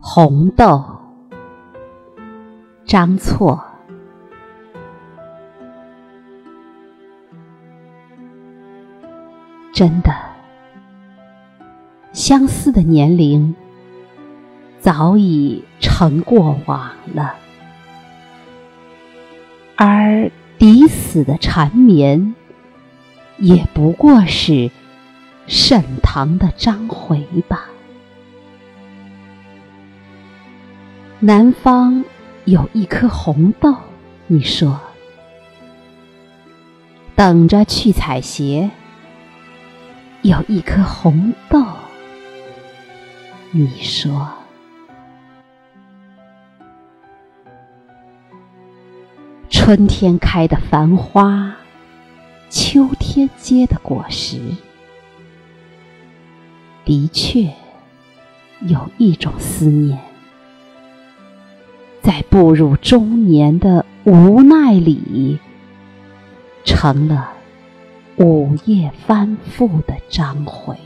红豆，张错。真的，相思的年龄早已成过往了，而抵死的缠绵，也不过是沈唐的章回吧。南方有一颗红豆，你说，等着去采撷。有一颗红豆，你说，春天开的繁花，秋天结的果实，的确有一种思念。在步入中年的无奈里，成了午夜翻覆的章回。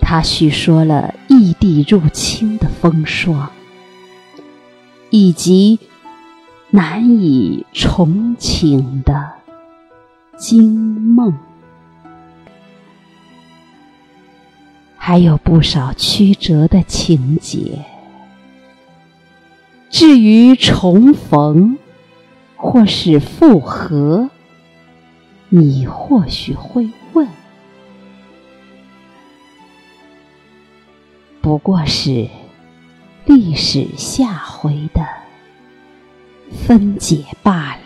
他叙说了异地入侵的风霜，以及难以重启的惊梦。还有不少曲折的情节。至于重逢或是复合，你或许会问：不过是历史下回的分解罢了。